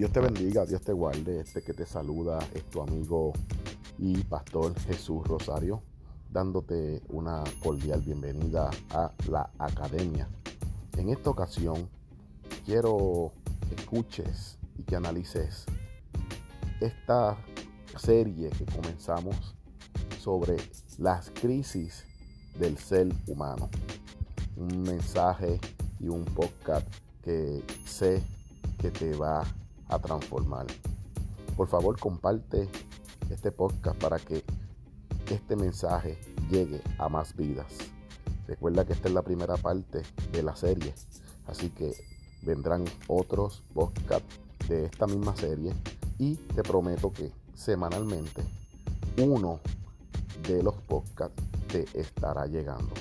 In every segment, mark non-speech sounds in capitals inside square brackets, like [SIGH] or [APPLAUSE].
Dios te bendiga, Dios te guarde. Este que te saluda es tu amigo y pastor Jesús Rosario, dándote una cordial bienvenida a la academia. En esta ocasión quiero que escuches y que analices esta serie que comenzamos sobre las crisis del ser humano. Un mensaje y un podcast que sé que te va a transformar. Por favor, comparte este podcast para que este mensaje llegue a más vidas. Recuerda que esta es la primera parte de la serie, así que vendrán otros podcasts de esta misma serie y te prometo que semanalmente uno de los podcasts te estará llegando.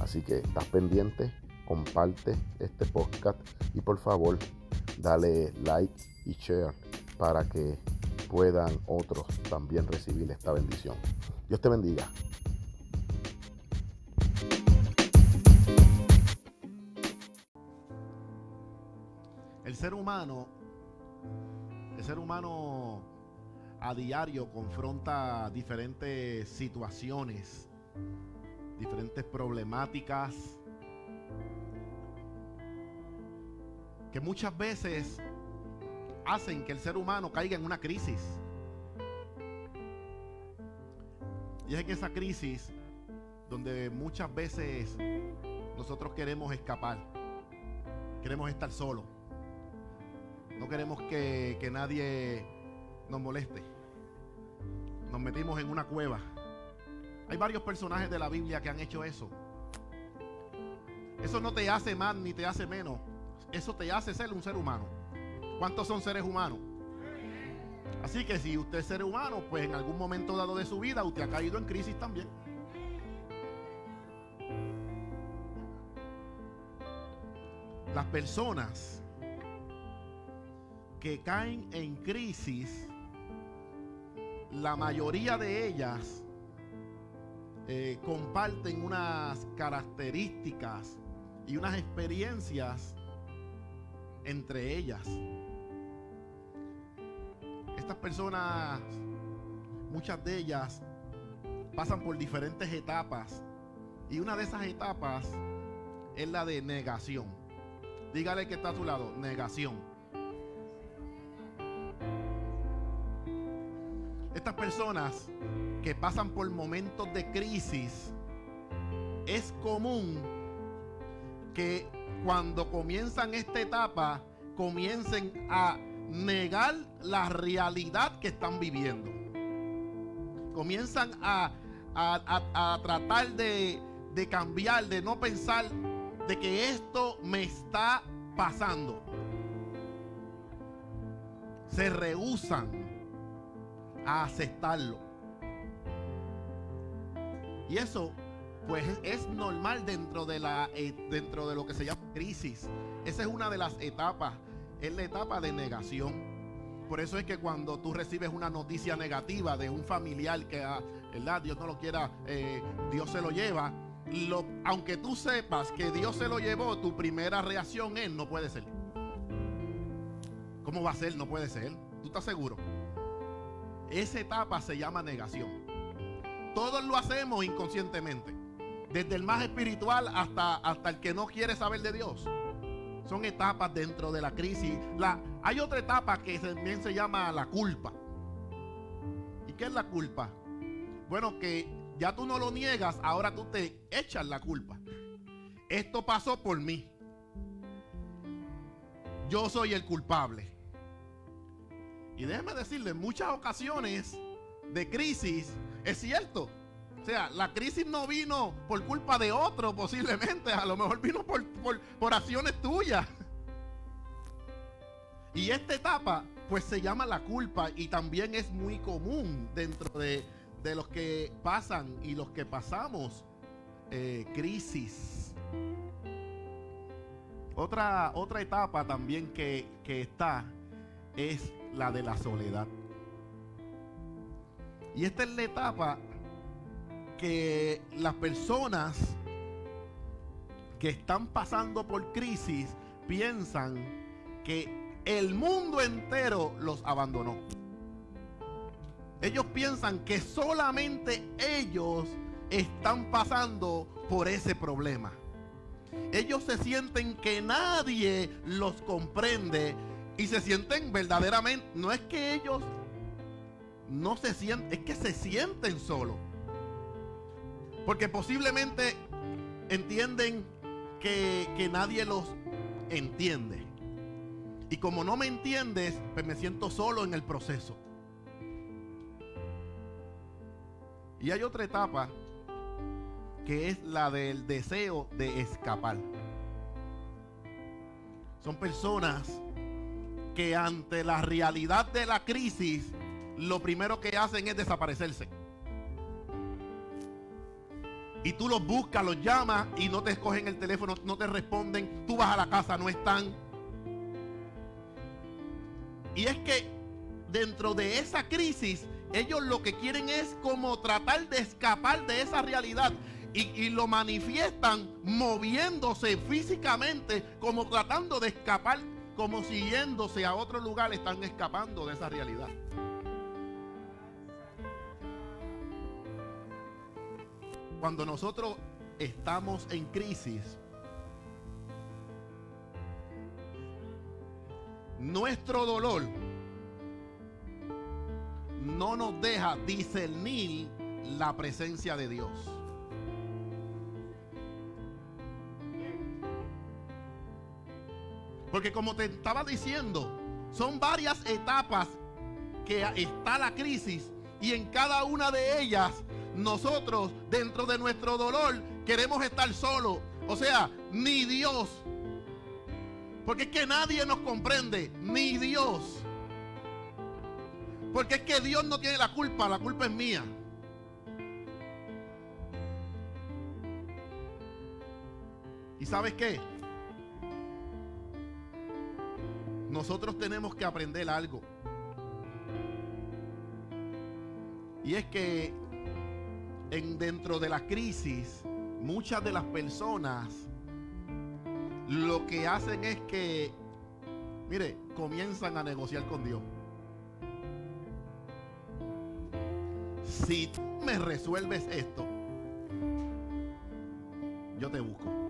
Así que estás pendiente, comparte este podcast y por favor dale like y share para que puedan otros también recibir esta bendición. Dios te bendiga. El ser humano, el ser humano a diario confronta diferentes situaciones, diferentes problemáticas que muchas veces hacen que el ser humano caiga en una crisis. Y es en esa crisis donde muchas veces nosotros queremos escapar. Queremos estar solos. No queremos que, que nadie nos moleste. Nos metimos en una cueva. Hay varios personajes de la Biblia que han hecho eso. Eso no te hace más ni te hace menos. Eso te hace ser un ser humano. ¿Cuántos son seres humanos? Así que si usted es ser humano, pues en algún momento dado de su vida usted ha caído en crisis también. Las personas que caen en crisis, la mayoría de ellas eh, comparten unas características y unas experiencias entre ellas. Estas personas, muchas de ellas, pasan por diferentes etapas y una de esas etapas es la de negación. Dígale que está a su lado, negación. Estas personas que pasan por momentos de crisis, es común que cuando comienzan esta etapa comiencen a negar la realidad que están viviendo. Comienzan a, tratar de, de cambiar, de no pensar de que esto me está pasando. Se rehusan a aceptarlo. Y eso pues es, normal dentro de la eh, dentro de lo que se llama crisis. Esa es una de las etapas, es la etapa de negación. Por eso es que cuando tú recibes una noticia negativa de un familiar que, ah, ¿verdad? Dios no lo quiera, eh, Dios se lo lleva. Aunque tú sepas que Dios se lo llevó, tu primera reacción es no puede ser. ¿Cómo va a ser? No puede ser. ¿Tú estás seguro? Esa etapa se llama negación. Todos lo hacemos inconscientemente. Desde el más espiritual hasta, hasta el que no quiere saber de Dios. Son etapas dentro de la crisis. Hay otra etapa que también se llama la culpa. ¿Y qué es la culpa? Bueno, que ya tú no lo niegas, ahora tú te echas la culpa. Esto pasó por mí. Yo soy el culpable. Y déjeme decirle, en muchas ocasiones de crisis, es cierto, o sea, la crisis no vino por culpa de otro posiblemente, a lo mejor vino por, por, acciones tuyas. Y esta etapa pues se llama la culpa y también es muy común dentro de, los que pasan y los que pasamos eh, crisis. Otra, otra etapa también que, que está es la de la soledad. Y esta es la etapa que las personas que están pasando por crisis piensan que el mundo entero los abandonó. Ellos piensan que solamente ellos están pasando por ese problema. Ellos se sienten que nadie los comprende y se sienten verdaderamente, no es que ellos no se sienten, es que se sienten solos. Porque posiblemente entienden que, que nadie los entiende. Y como no me entiendes, pues me siento solo en el proceso. Y hay otra etapa que es la del deseo de escapar. Son personas que ante la realidad de la crisis, lo primero que hacen es desaparecerse. Y tú los buscas, los llamas y no te escogen el teléfono, no te responden. Tú vas a la casa, no están. Y es que dentro de esa crisis, ellos lo que quieren es como tratar de escapar de esa realidad y, lo manifiestan moviéndose físicamente, como tratando de escapar, como siguiéndose a otro lugar, están escapando de esa realidad. Cuando nosotros estamos en crisis, nuestro dolor no nos deja discernir la presencia de Dios. Porque como te estaba diciendo, son varias etapas que está la crisis y en cada una de ellas nosotros dentro de nuestro dolor queremos estar solos. O sea, ni Dios. Porque es que nadie nos comprende, ni Dios. Porque es que Dios no tiene la culpa, la culpa es mía. ¿Y sabes qué? nosotros tenemos que aprender algo. Y es que en, dentro de la crisis, muchas de las personas lo que hacen es que, mire, comienzan a negociar con Dios. Si tú me resuelves esto, yo te busco.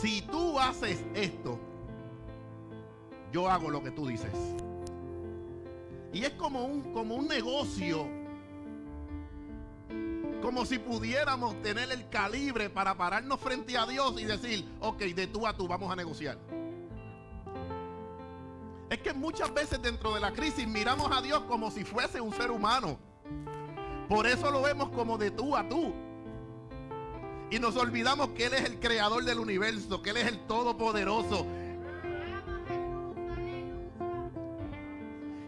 si tú haces esto, yo hago lo que tú dices. Como un, como un negocio. Como si pudiéramos tener el calibre para pararnos frente a Dios y decir, ok, de tú a tú vamos a negociar. Es que muchas veces dentro de la crisis miramos a Dios como si fuese un ser humano. Por eso lo vemos como de tú a tú. Y nos olvidamos que Él es el creador del universo, que Él es el todopoderoso.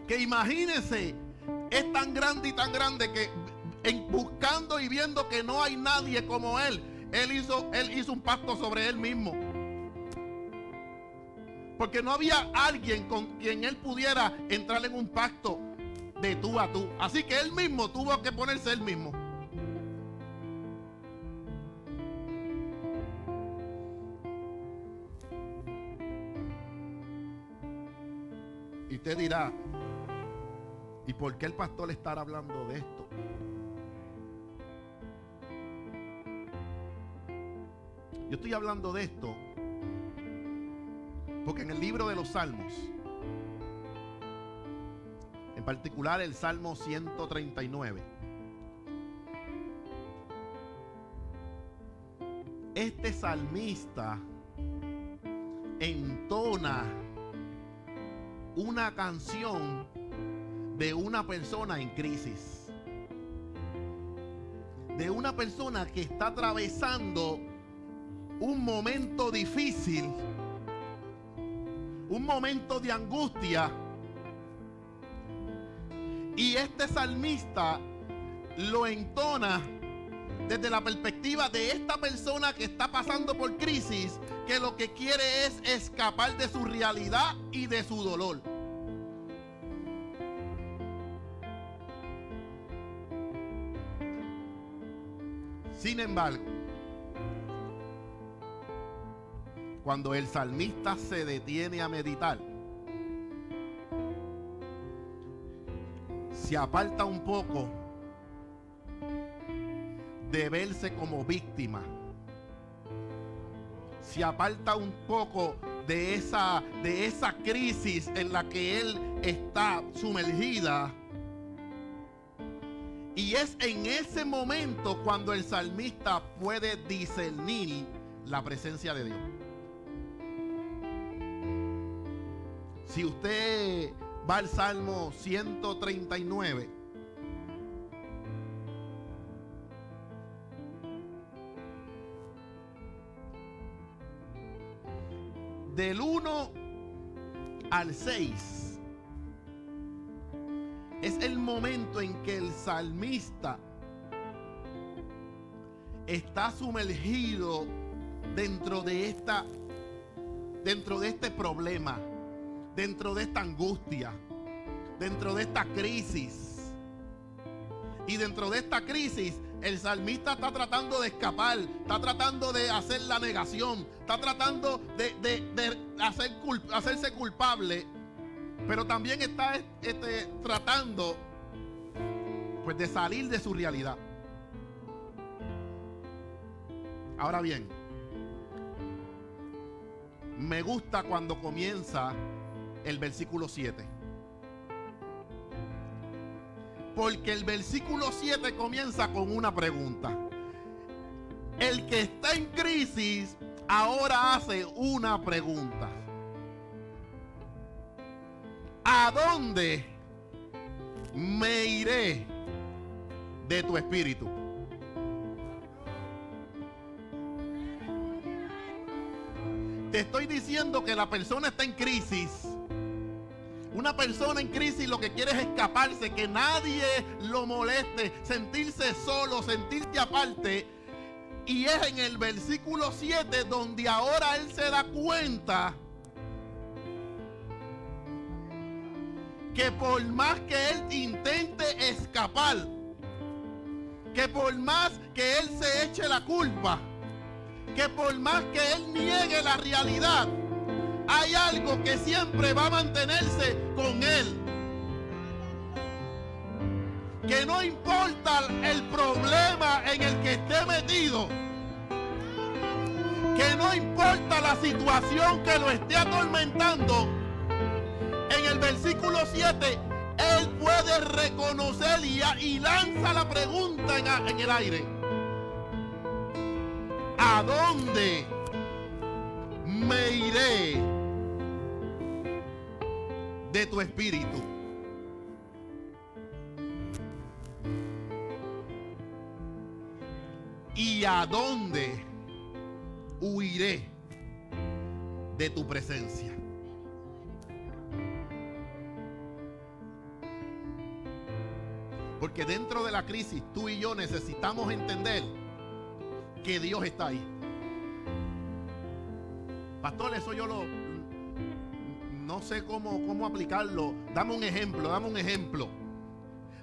Que imagínense, es tan grande y tan grande que buscando y viendo que no hay nadie como Él, Él hizo, él hizo un pacto sobre Él mismo. Porque no había alguien con quien Él pudiera entrar en un pacto de tú a tú. Así que Él mismo tuvo que ponerse Él mismo. usted dirá, ¿y por qué el pastor está hablando de esto? Yo estoy hablando de esto porque en el libro de los Salmos, en particular el Salmo 139, este salmista entona una canción de una persona en crisis. De una persona que está atravesando un momento difícil, un momento de angustia. Y este salmista lo entona desde la perspectiva de esta persona que está pasando por crisis, que lo que quiere es escapar de su realidad y de su dolor. Sin embargo, cuando el salmista se detiene a meditar, se aparta un poco de verse como víctima. Se aparta un poco de esa, de crisis en la que él está sumergida. Y es en ese momento cuando el salmista puede discernir la presencia de Dios. Si usted va al Salmo 139, del 1 al 6 es el momento en que el salmista está sumergido dentro de esta dentro de este problema, dentro de esta angustia, dentro de esta crisis. Y dentro de esta crisis el salmista está tratando de escapar, está tratando de hacer la negación, está tratando de, hacer hacerse culpable, pero también está este, tratando pues, de salir de su realidad. Ahora bien, me gusta cuando comienza el versículo 7. Porque el versículo 7 comienza con una pregunta. El que está en crisis ahora hace una pregunta. Dónde me iré de tu espíritu? Te estoy diciendo que la persona está en crisis una persona en crisis lo que quiere es escaparse, que nadie lo moleste, sentirse solo, sentirse aparte. Y es en el versículo 7 donde ahora él se da cuenta que por más que él intente escapar, que por más que él se eche la culpa, que por más que él niegue la realidad, hay algo que siempre va a mantenerse con Él. Que no importa el problema en el que esté metido. Que no importa la situación que lo esté atormentando. El versículo 7, Él puede reconocer y, lanza la pregunta en el aire. ¿A dónde me iré? de tu espíritu. ¿Y a dónde huiré de tu presencia? Porque dentro de la crisis tú y yo necesitamos entender que Dios está ahí. Pastor, eso yo lo, no sé cómo, cómo aplicarlo. Dame un ejemplo, dame un ejemplo.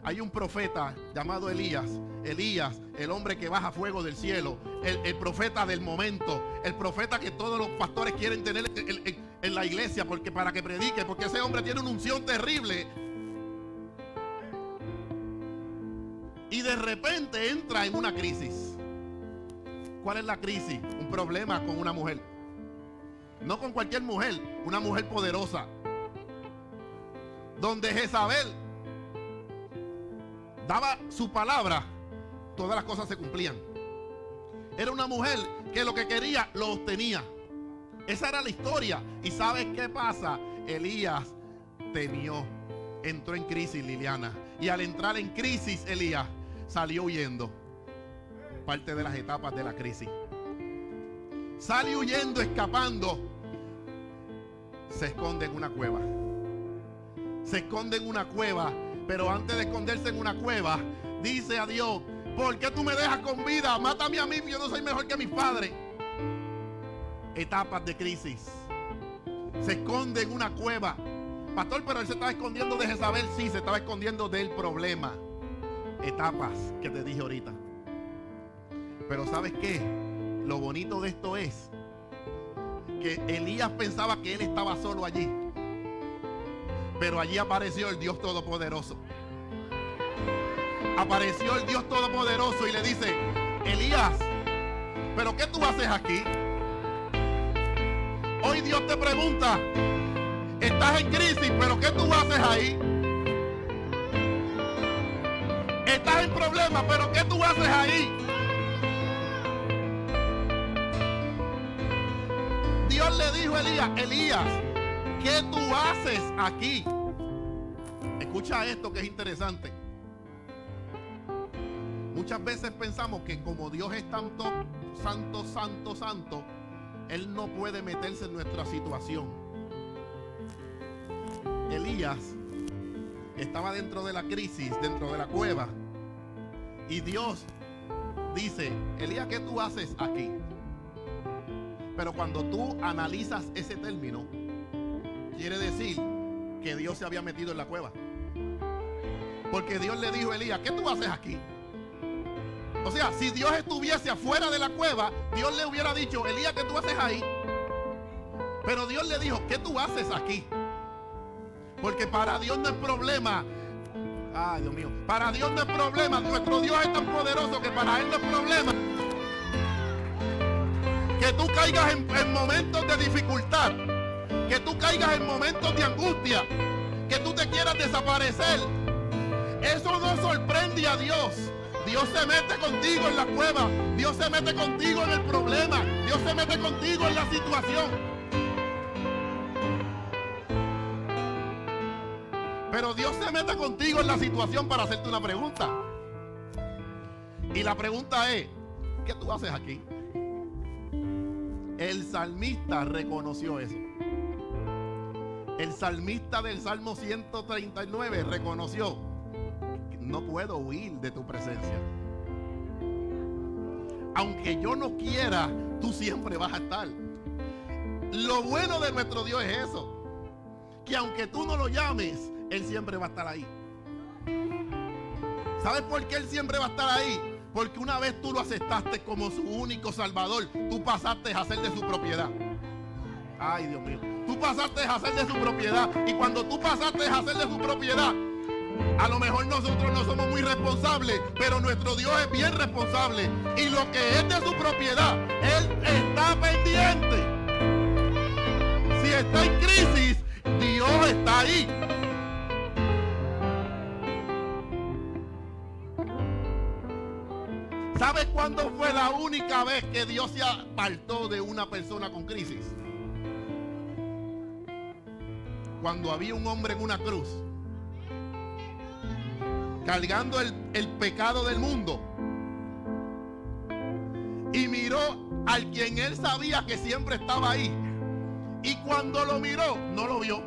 Hay un profeta llamado Elías. Elías, el hombre que baja fuego del cielo. El, profeta del momento. El profeta que todos los pastores quieren tener en, en la iglesia porque para que predique. Porque ese hombre tiene una unción terrible. Y de repente entra en una crisis. ¿Cuál es la crisis? Un problema con una mujer. No con cualquier mujer, una mujer poderosa. Donde Jezabel daba su palabra, todas las cosas se cumplían. Era una mujer que lo que quería lo obtenía. Esa era la historia. ¿Y sabes qué pasa? Elías temió. Entró en crisis Liliana. Y al entrar en crisis Elías salió huyendo. Parte de las etapas de la crisis. Sale huyendo, escapando se esconde en una cueva. Se esconde en una cueva, pero antes de esconderse en una cueva, dice a Dios, ¿por qué tú me dejas con vida? Mátame a mí, yo no soy mejor que mis padres. Etapas de crisis. Se esconde en una cueva. Pastor, pero él se estaba escondiendo de Jezabel. Sí, se estaba escondiendo del problema. Etapas que te dije ahorita. Pero ¿sabes qué? Lo bonito de esto es que Elías pensaba que él estaba solo allí. Pero allí apareció el Dios Todopoderoso. Apareció el Dios Todopoderoso y le dice, Elías, ¿pero qué tú haces aquí? Hoy Dios te pregunta, estás en crisis, pero ¿qué tú haces ahí? Problemas, pero ¿qué tú haces ahí? Dios le dijo a Elías, Elías, ¿qué tú haces aquí? Escucha esto que es interesante. Muchas veces pensamos que como Dios es tanto, santo, santo, santo, Él no puede meterse en nuestra situación. Elías estaba dentro de la crisis, dentro de la cueva. Y Dios dice, Elías, ¿qué tú haces aquí? Pero cuando tú analizas ese término, quiere decir que Dios se había metido en la cueva. Porque Dios le dijo a Elías, ¿qué tú haces aquí? O sea, si Dios estuviese afuera de la cueva, Dios le hubiera dicho, Elías, ¿qué tú haces ahí? Pero Dios le dijo, ¿qué tú haces aquí? Porque para Dios no es problema. Ay, Dios mío. Para Dios no es problema. Nuestro Dios es tan poderoso que para Él no es problema. Que tú caigas en, en momentos de dificultad. Que tú caigas en momentos de angustia. Que tú te quieras desaparecer. Eso no sorprende a Dios. Dios se mete contigo en la cueva. Dios se mete contigo en el problema. Dios se mete contigo en la situación. Pero Dios se mete contigo en la situación para hacerte una pregunta. Y la pregunta es, ¿qué tú haces aquí? El salmista reconoció eso. El salmista del Salmo 139 reconoció, no puedo huir de tu presencia. Aunque yo no quiera, tú siempre vas a estar. Lo bueno de nuestro Dios es eso. Que aunque tú no lo llames, Él siempre va a estar ahí. ¿Sabes por qué Él siempre va a estar ahí? Porque una vez tú lo aceptaste como su único salvador, tú pasaste a ser de su propiedad. Ay, Dios mío. Tú pasaste a ser de su propiedad. Y cuando tú pasaste a ser de su propiedad, a lo mejor nosotros no somos muy responsables, pero nuestro Dios es bien responsable. Y lo que es de su propiedad, Él está pendiente. Si está en crisis, Dios está ahí. ¿Sabes cuándo fue la única vez que Dios se apartó de una persona con crisis? Cuando había un hombre en una cruz cargando el, el, pecado del mundo. Y miró al quien él sabía que siempre estaba ahí. Y cuando lo miró, no lo vio.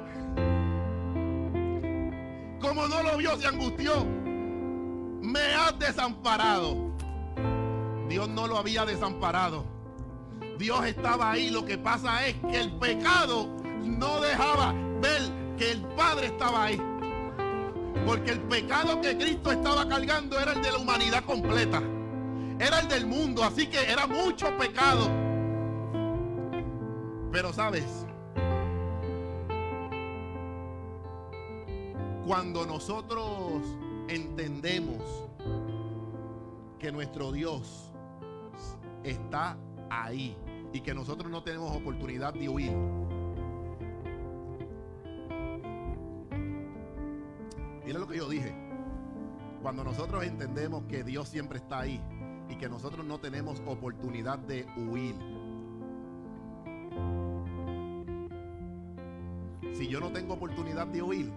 Como no lo vio, se angustió. Me has desamparado. Dios no lo había desamparado. Dios estaba ahí. Lo que pasa es que el pecado no dejaba ver que el Padre estaba ahí. Porque el pecado que Cristo estaba cargando era el de la humanidad completa. Era el del mundo, así que era mucho pecado. Pero sabes, cuando nosotros entendemos que nuestro Dios está ahí y que nosotros no tenemos oportunidad de huir, Mira lo que yo dije. Cuando nosotros entendemos que Dios siempre está ahí y que nosotros no tenemos oportunidad de huir. Si yo no tengo oportunidad de huir,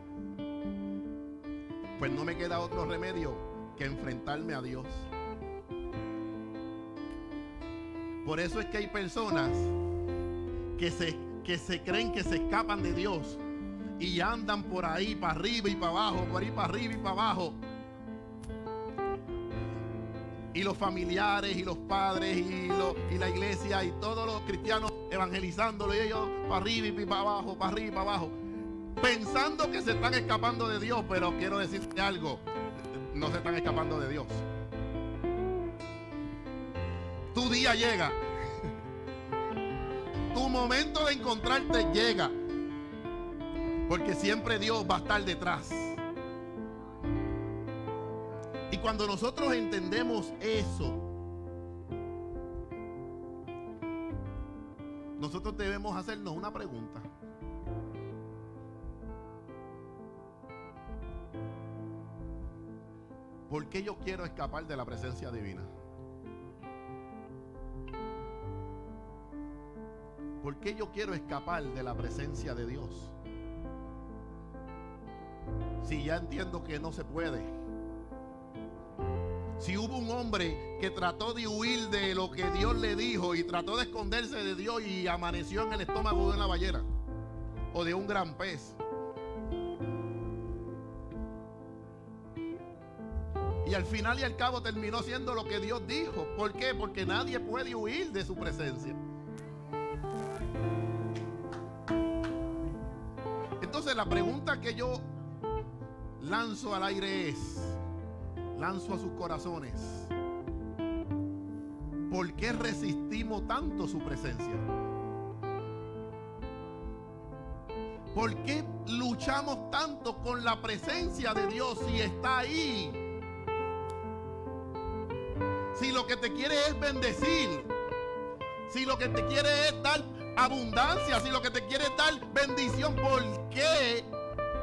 pues no me queda otro remedio que enfrentarme a Dios. Por eso es que hay personas que se, que se creen que se escapan de Dios y andan por ahí para arriba y para abajo, por ahí para arriba y para abajo. Y los familiares y los padres y, lo, y la iglesia y todos los cristianos evangelizándolo y ellos para arriba y para abajo, para arriba y para abajo. Pensando que se están escapando de Dios, pero quiero decirte algo, no se están escapando de Dios. Tu día llega. tu momento de encontrarte llega. Porque siempre Dios va a estar detrás. Y cuando nosotros entendemos eso, nosotros debemos hacernos una pregunta. ¿Por qué yo quiero escapar de la presencia divina? ¿Por qué yo quiero escapar de la presencia de Dios? Si ya entiendo que no se puede. Si hubo un hombre que trató de huir de lo que Dios le dijo y trató de esconderse de Dios y amaneció en el estómago de una ballena o de un gran pez. Y al final y al cabo terminó siendo lo que Dios dijo. ¿Por qué? Porque nadie puede huir de su presencia. Entonces la pregunta que yo lanzo al aire es, lanzo a sus corazones, ¿por qué resistimos tanto su presencia? ¿Por qué luchamos tanto con la presencia de Dios si está ahí? Si lo que te quiere es bendecir, si lo que te quiere es dar abundancia, si lo que te quiere es dar bendición, ¿por qué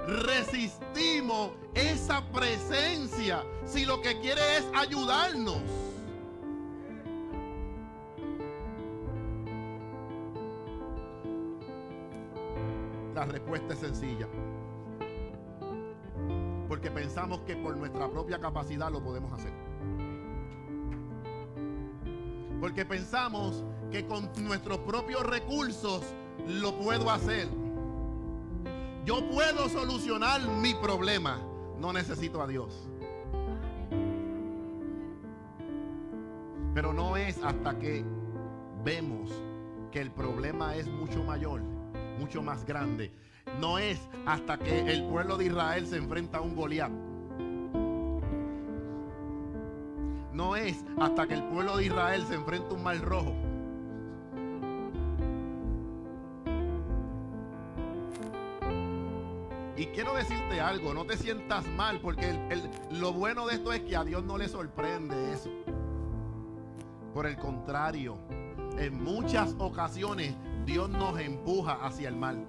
resistimos esa presencia si lo que quiere es ayudarnos? La respuesta es sencilla. Porque pensamos que por nuestra propia capacidad lo podemos hacer. Porque pensamos que con nuestros propios recursos lo puedo hacer. Yo puedo solucionar mi problema. No necesito a Dios. Pero no es hasta que vemos que el problema es mucho mayor, mucho más grande. No es hasta que el pueblo de Israel se enfrenta a un Goliat. No es hasta que el pueblo de Israel se enfrenta a un mar rojo. Decirte algo, no te sientas mal, porque lo bueno de esto es que a Dios no le sorprende eso. Por el contrario, en muchas ocasiones Dios nos empuja hacia el mal.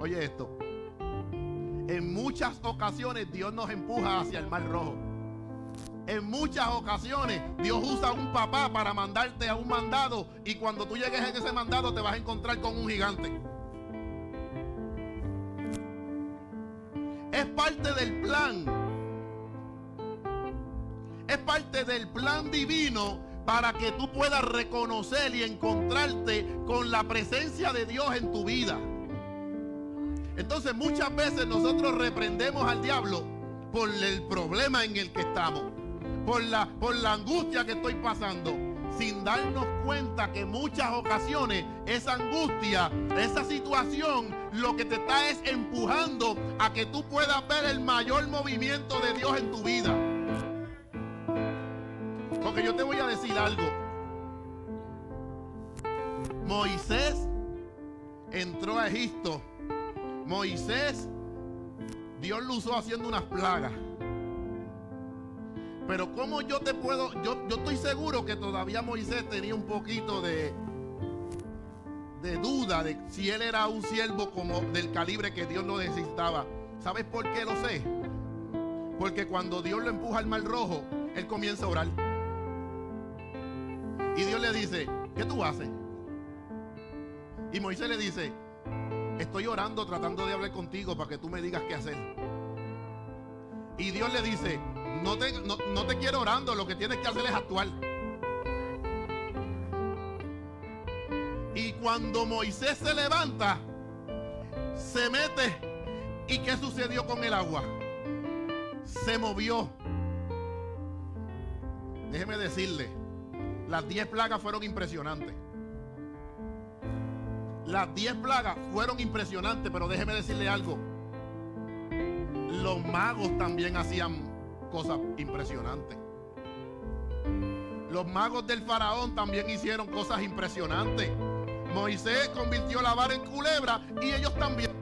Oye esto, en muchas ocasiones Dios nos empuja hacia el mar rojo. En muchas ocasiones Dios usa a un papá para mandarte a un mandado y cuando tú llegues en ese mandado te vas a encontrar con un gigante. Parte del plan. Es parte del plan divino para que tú puedas reconocer y encontrarte con la presencia de Dios en tu vida. Entonces muchas veces nosotros reprendemos al diablo por el problema en el que estamos, por la, por la angustia que estoy pasando, sin darnos cuenta que muchas ocasiones esa angustia, esa situación, lo que te está es empujando a que tú puedas ver el mayor movimiento de Dios en tu vida. Porque yo te voy a decir algo. Moisés entró a Egipto. Moisés, Dios lo usó haciendo unas plagas. Pero como yo te puedo, yo, yo estoy seguro que todavía Moisés tenía un poquito de, de duda de si él era un siervo como del calibre que Dios lo necesitaba. ¿Sabes por qué lo sé? Porque cuando Dios lo empuja al mar rojo, él comienza a orar. Y Dios le dice, ¿qué tú haces? Y Moisés le dice, estoy orando tratando de hablar contigo para que tú me digas qué hacer. Y Dios le dice, no te, quiero orando, lo que tienes que hacer es actuar. Y cuando Moisés se levanta, se mete. ¿Y qué sucedió con el agua? Se movió. Déjeme decirle, las 10 plagas fueron impresionantes. Las 10 plagas fueron impresionantes, pero déjeme decirle algo. Los magos también hacían cosas impresionantes. Los magos del faraón también hicieron cosas impresionantes. Moisés convirtió la vara en culebra y ellos también.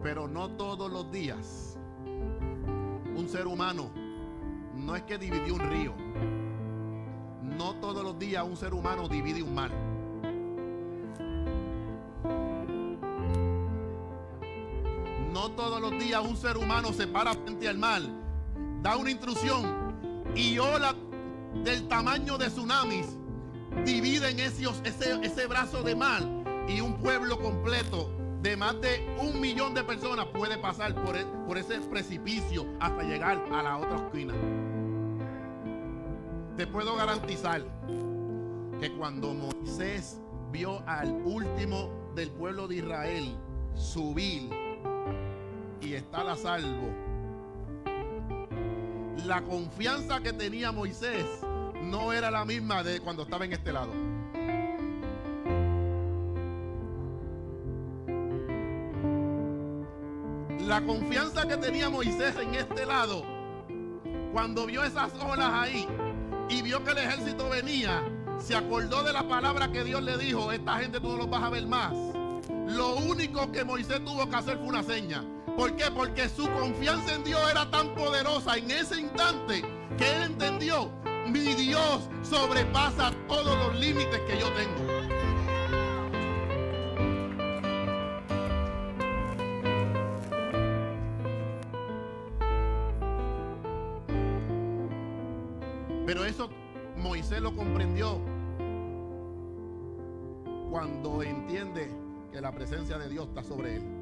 Pero no todos los días un ser humano no es que dividió un río. No todos los días un ser humano divide un mar. Todos los días un ser humano se para frente al mar, da una intrusión y ola del tamaño de tsunamis dividen ese, ese, ese brazo de mar y un pueblo completo de más de un millón de personas puede pasar por, e, por ese precipicio hasta llegar a la otra esquina. Te puedo garantizar que cuando Moisés vio al último del pueblo de Israel subir y estar a salvo, la confianza que tenía Moisés no era la misma de cuando estaba en este lado. La confianza que tenía Moisés en este lado, cuando vio esas olas ahí y vio que el ejército venía, se acordó de la palabra que Dios le dijo, esta gente tú no los vas a ver más. Lo único que Moisés tuvo que hacer fue una seña. ¿Por qué? Porque su confianza en Dios era tan poderosa en ese instante que él entendió, mi Dios sobrepasa todos los límites que yo tengo. Pero eso Moisés lo comprendió cuando entiende que la presencia de Dios está sobre él.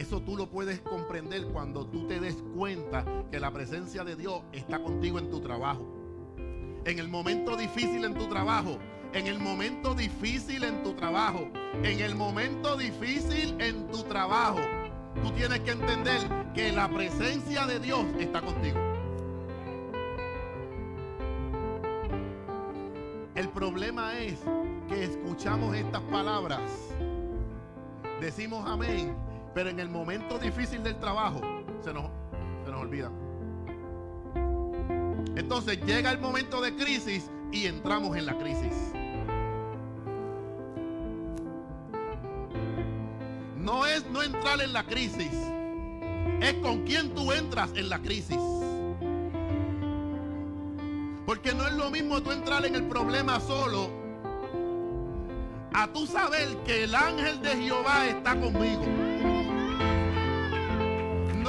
Eso tú lo puedes comprender cuando tú te des cuenta que la presencia de Dios está contigo en tu trabajo. En el momento difícil en tu trabajo. En el momento difícil en tu trabajo. En el momento difícil en tu trabajo. Tú tienes que entender que la presencia de Dios está contigo. El problema es que escuchamos estas palabras, decimos amén, pero en el momento difícil del trabajo se nos, se nos olvida. Entonces llega el momento de crisis y entramos en la crisis. No es no entrar en la crisis, es con quién tú entras en la crisis. Porque no es lo mismo tú entrar en el problema solo a tú saber que el ángel de Jehová está conmigo.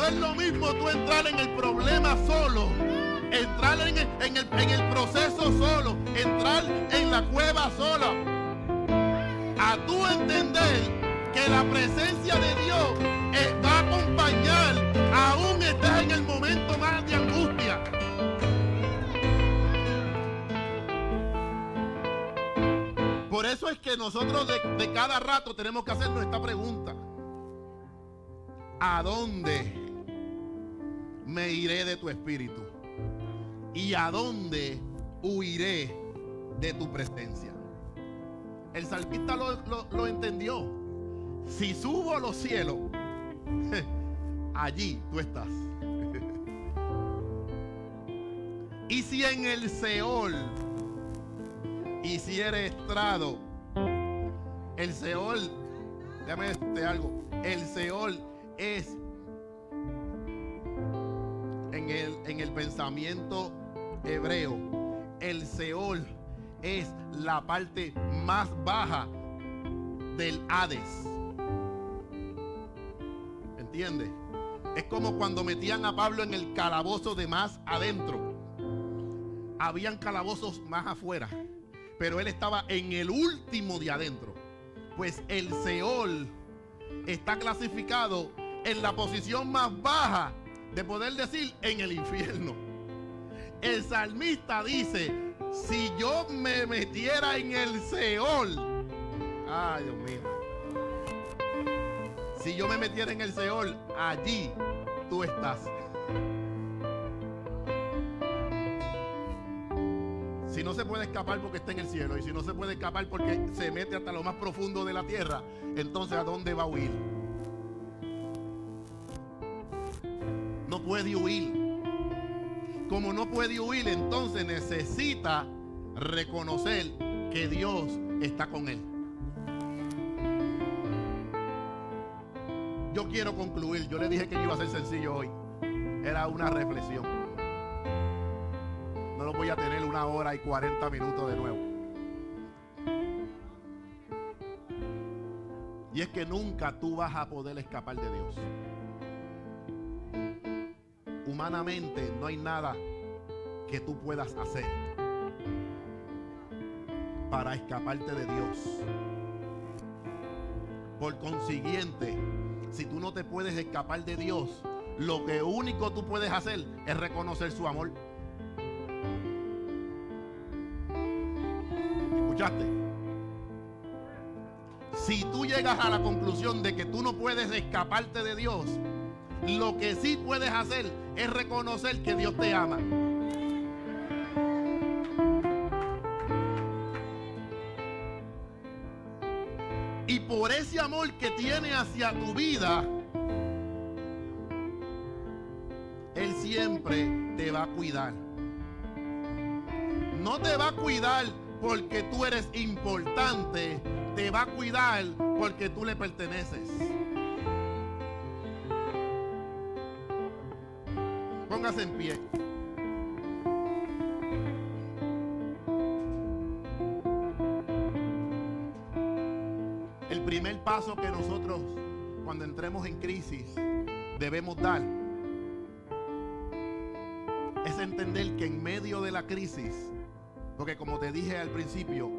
No es lo mismo tú entrar en el problema solo, entrar en el, proceso solo, entrar en la cueva sola. A tú entender que la presencia de Dios eh, va a acompañar aún estés en el momento más de angustia. Por eso es que nosotros de, de cada rato tenemos que hacernos esta pregunta. ¿A dónde me iré de tu espíritu? ¿Y a dónde huiré de tu presencia? El salmista lo, lo- entendió. Si subo a los cielos, [LAUGHS] allí tú estás. [LAUGHS] y si en el Seol hiciere estrado, el Seol, déjame decirte algo, el Seol es en el, en el pensamiento hebreo, el Seol es la parte más baja del Hades. ¿Entiendes? Es como cuando metían a Pablo en el calabozo de más adentro. Habían calabozos más afuera, pero él estaba en el último de adentro. Pues el Seol está clasificado en la posición más baja de poder decir en el infierno. El salmista dice, si yo me metiera en el Seol, ay Dios mío, si yo me metiera en el Seol, allí tú estás. Si no se puede escapar porque está en el cielo y si no se puede escapar porque se mete hasta lo más profundo de la tierra, entonces ¿a dónde va a huir? Puede huir. Como no puede huir, entonces necesita reconocer que Dios está con él. Yo quiero concluir. Yo le dije que iba a ser sencillo hoy. Era una reflexión. No lo voy a tener una hora y 40 minutos de nuevo. Y es que nunca tú vas a poder escapar de Dios. Humanamente no hay nada que tú puedas hacer para escaparte de Dios. Por consiguiente, si tú no te puedes escapar de Dios, lo que único tú puedes hacer es reconocer su amor. ¿Escuchaste? Si tú llegas a la conclusión de que tú no puedes escaparte de Dios, lo que sí puedes hacer es reconocer que Dios te ama. Y por ese amor que tiene hacia tu vida, Él siempre te va a cuidar. No te va a cuidar porque tú eres importante, te va a cuidar porque tú le perteneces. En pie. El primer paso que nosotros cuando entremos en crisis debemos dar es entender que en medio de la crisis, porque como te dije al principio,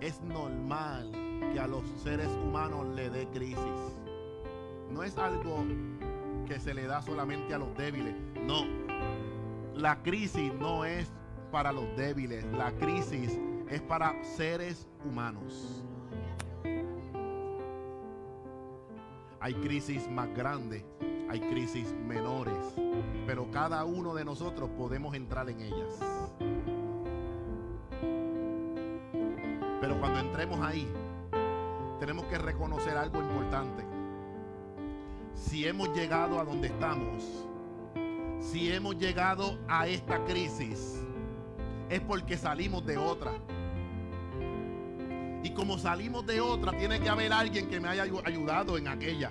es normal que a los seres humanos le dé crisis. No es algo que se le da solamente a los débiles. No. La crisis no es para los débiles. La crisis es para seres humanos. Hay crisis más grandes, hay crisis menores, pero cada uno de nosotros podemos entrar en ellas. Pero cuando entremos ahí, tenemos que reconocer algo importante. Si hemos llegado a donde estamos, si hemos llegado a esta crisis, es porque salimos de otra. Y como salimos de otra, tiene que haber alguien que me haya ayudado en aquella.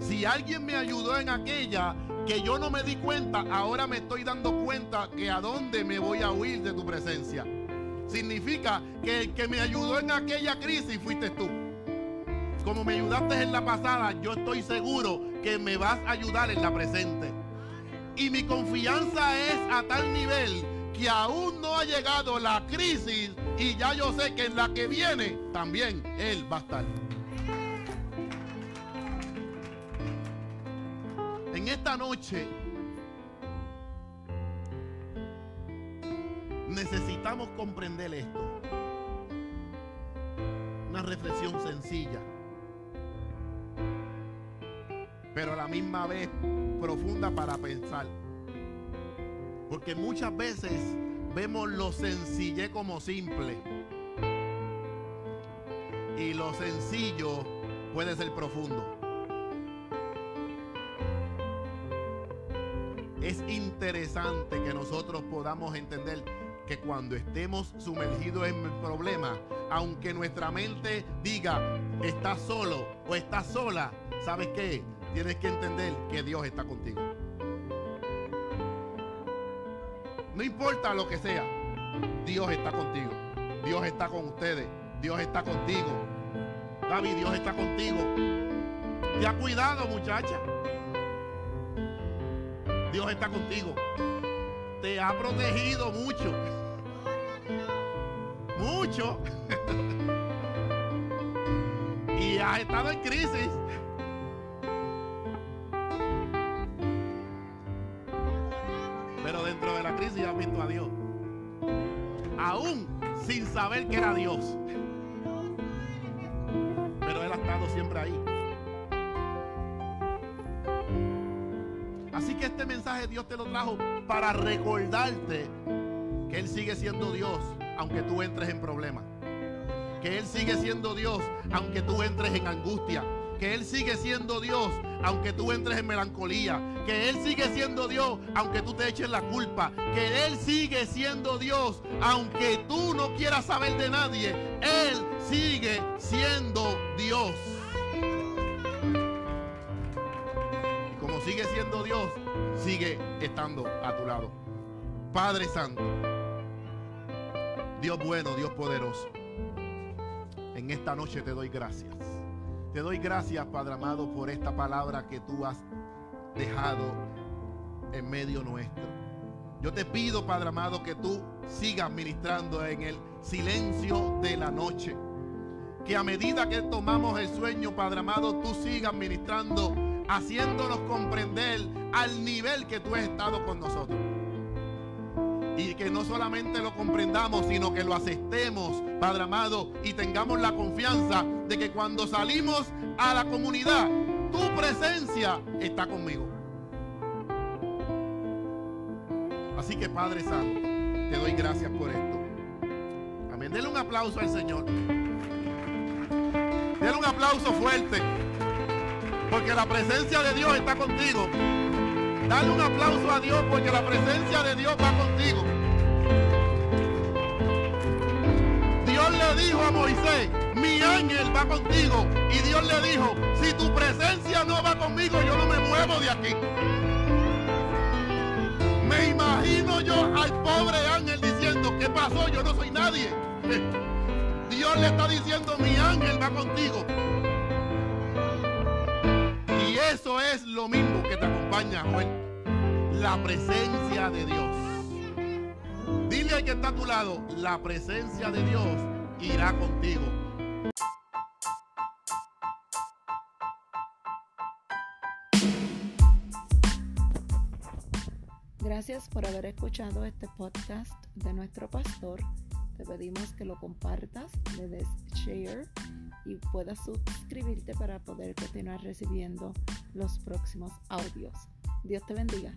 Si alguien me ayudó en aquella que yo no me di cuenta, ahora me estoy dando cuenta que a dónde me voy a huir de tu presencia. Significa que el que me ayudó en aquella crisis fuiste tú. Como me ayudaste en la pasada, yo estoy seguro que me vas a ayudar en la presente. Y mi confianza es a tal nivel que aún no ha llegado la crisis y ya yo sé que en la que viene también Él va a estar. En esta noche necesitamos comprender esto. Una reflexión sencilla, pero a la misma vez profunda para pensar. Porque muchas veces vemos lo sencillo como simple. Y lo sencillo puede ser profundo. Es interesante que nosotros podamos entender que cuando estemos sumergidos en el problema, aunque nuestra mente diga, estás solo o estás sola, ¿sabes qué? Tienes que entender que Dios está contigo. No importa lo que sea, Dios está contigo. Dios está con ustedes. Dios está contigo. David, Dios está contigo. Te ha cuidado, muchacha. Dios está contigo. Te ha protegido mucho. Mucho. [LAUGHS] y has estado en crisis. Saber que era Dios. Pero Él ha estado siempre ahí. Así que este mensaje Dios te lo trajo para recordarte que Él sigue siendo Dios aunque tú entres en problemas. Que Él sigue siendo Dios aunque tú entres en angustia. Que Él sigue siendo Dios aunque tú entres en melancolía, que Él sigue siendo Dios aunque tú te eches la culpa, que Él sigue siendo Dios aunque tú no quieras saber de nadie, Él sigue siendo Dios. Y como sigue siendo Dios, sigue estando a tu lado. Padre Santo, Dios bueno, Dios poderoso, en esta noche te doy gracias. Te doy gracias, Padre amado, por esta palabra que tú has dejado en medio nuestro. Yo te pido, Padre amado, que tú sigas ministrando en el silencio de la noche. Que a medida que tomamos el sueño, Padre amado, tú sigas ministrando, haciéndonos comprender al nivel que tú has estado con nosotros. Y que no solamente lo comprendamos, sino que lo aceptemos, Padre amado, y tengamos la confianza de que cuando salimos a la comunidad, tu presencia está conmigo. Así que Padre Santo, te doy gracias por esto. Amén. Denle un aplauso al Señor. Denle un aplauso fuerte. Porque la presencia de Dios está contigo. Dale un aplauso a Dios porque la presencia de Dios va contigo. Dios le dijo a Moisés, mi ángel va contigo. Y Dios le dijo, si tu presencia no va conmigo, yo no me muevo de aquí. Me imagino yo al pobre ángel diciendo, ¿qué pasó? Yo no soy nadie. [LAUGHS] Dios le está diciendo, mi ángel va contigo. Eso es lo mismo que te acompaña hoy. La presencia de Dios. Dile al que está a tu lado, la presencia de Dios irá contigo. Gracias por haber escuchado este podcast de nuestro pastor. Te pedimos que lo compartas, le des share y puedas suscribirte para poder continuar recibiendo los próximos audios. Dios te bendiga.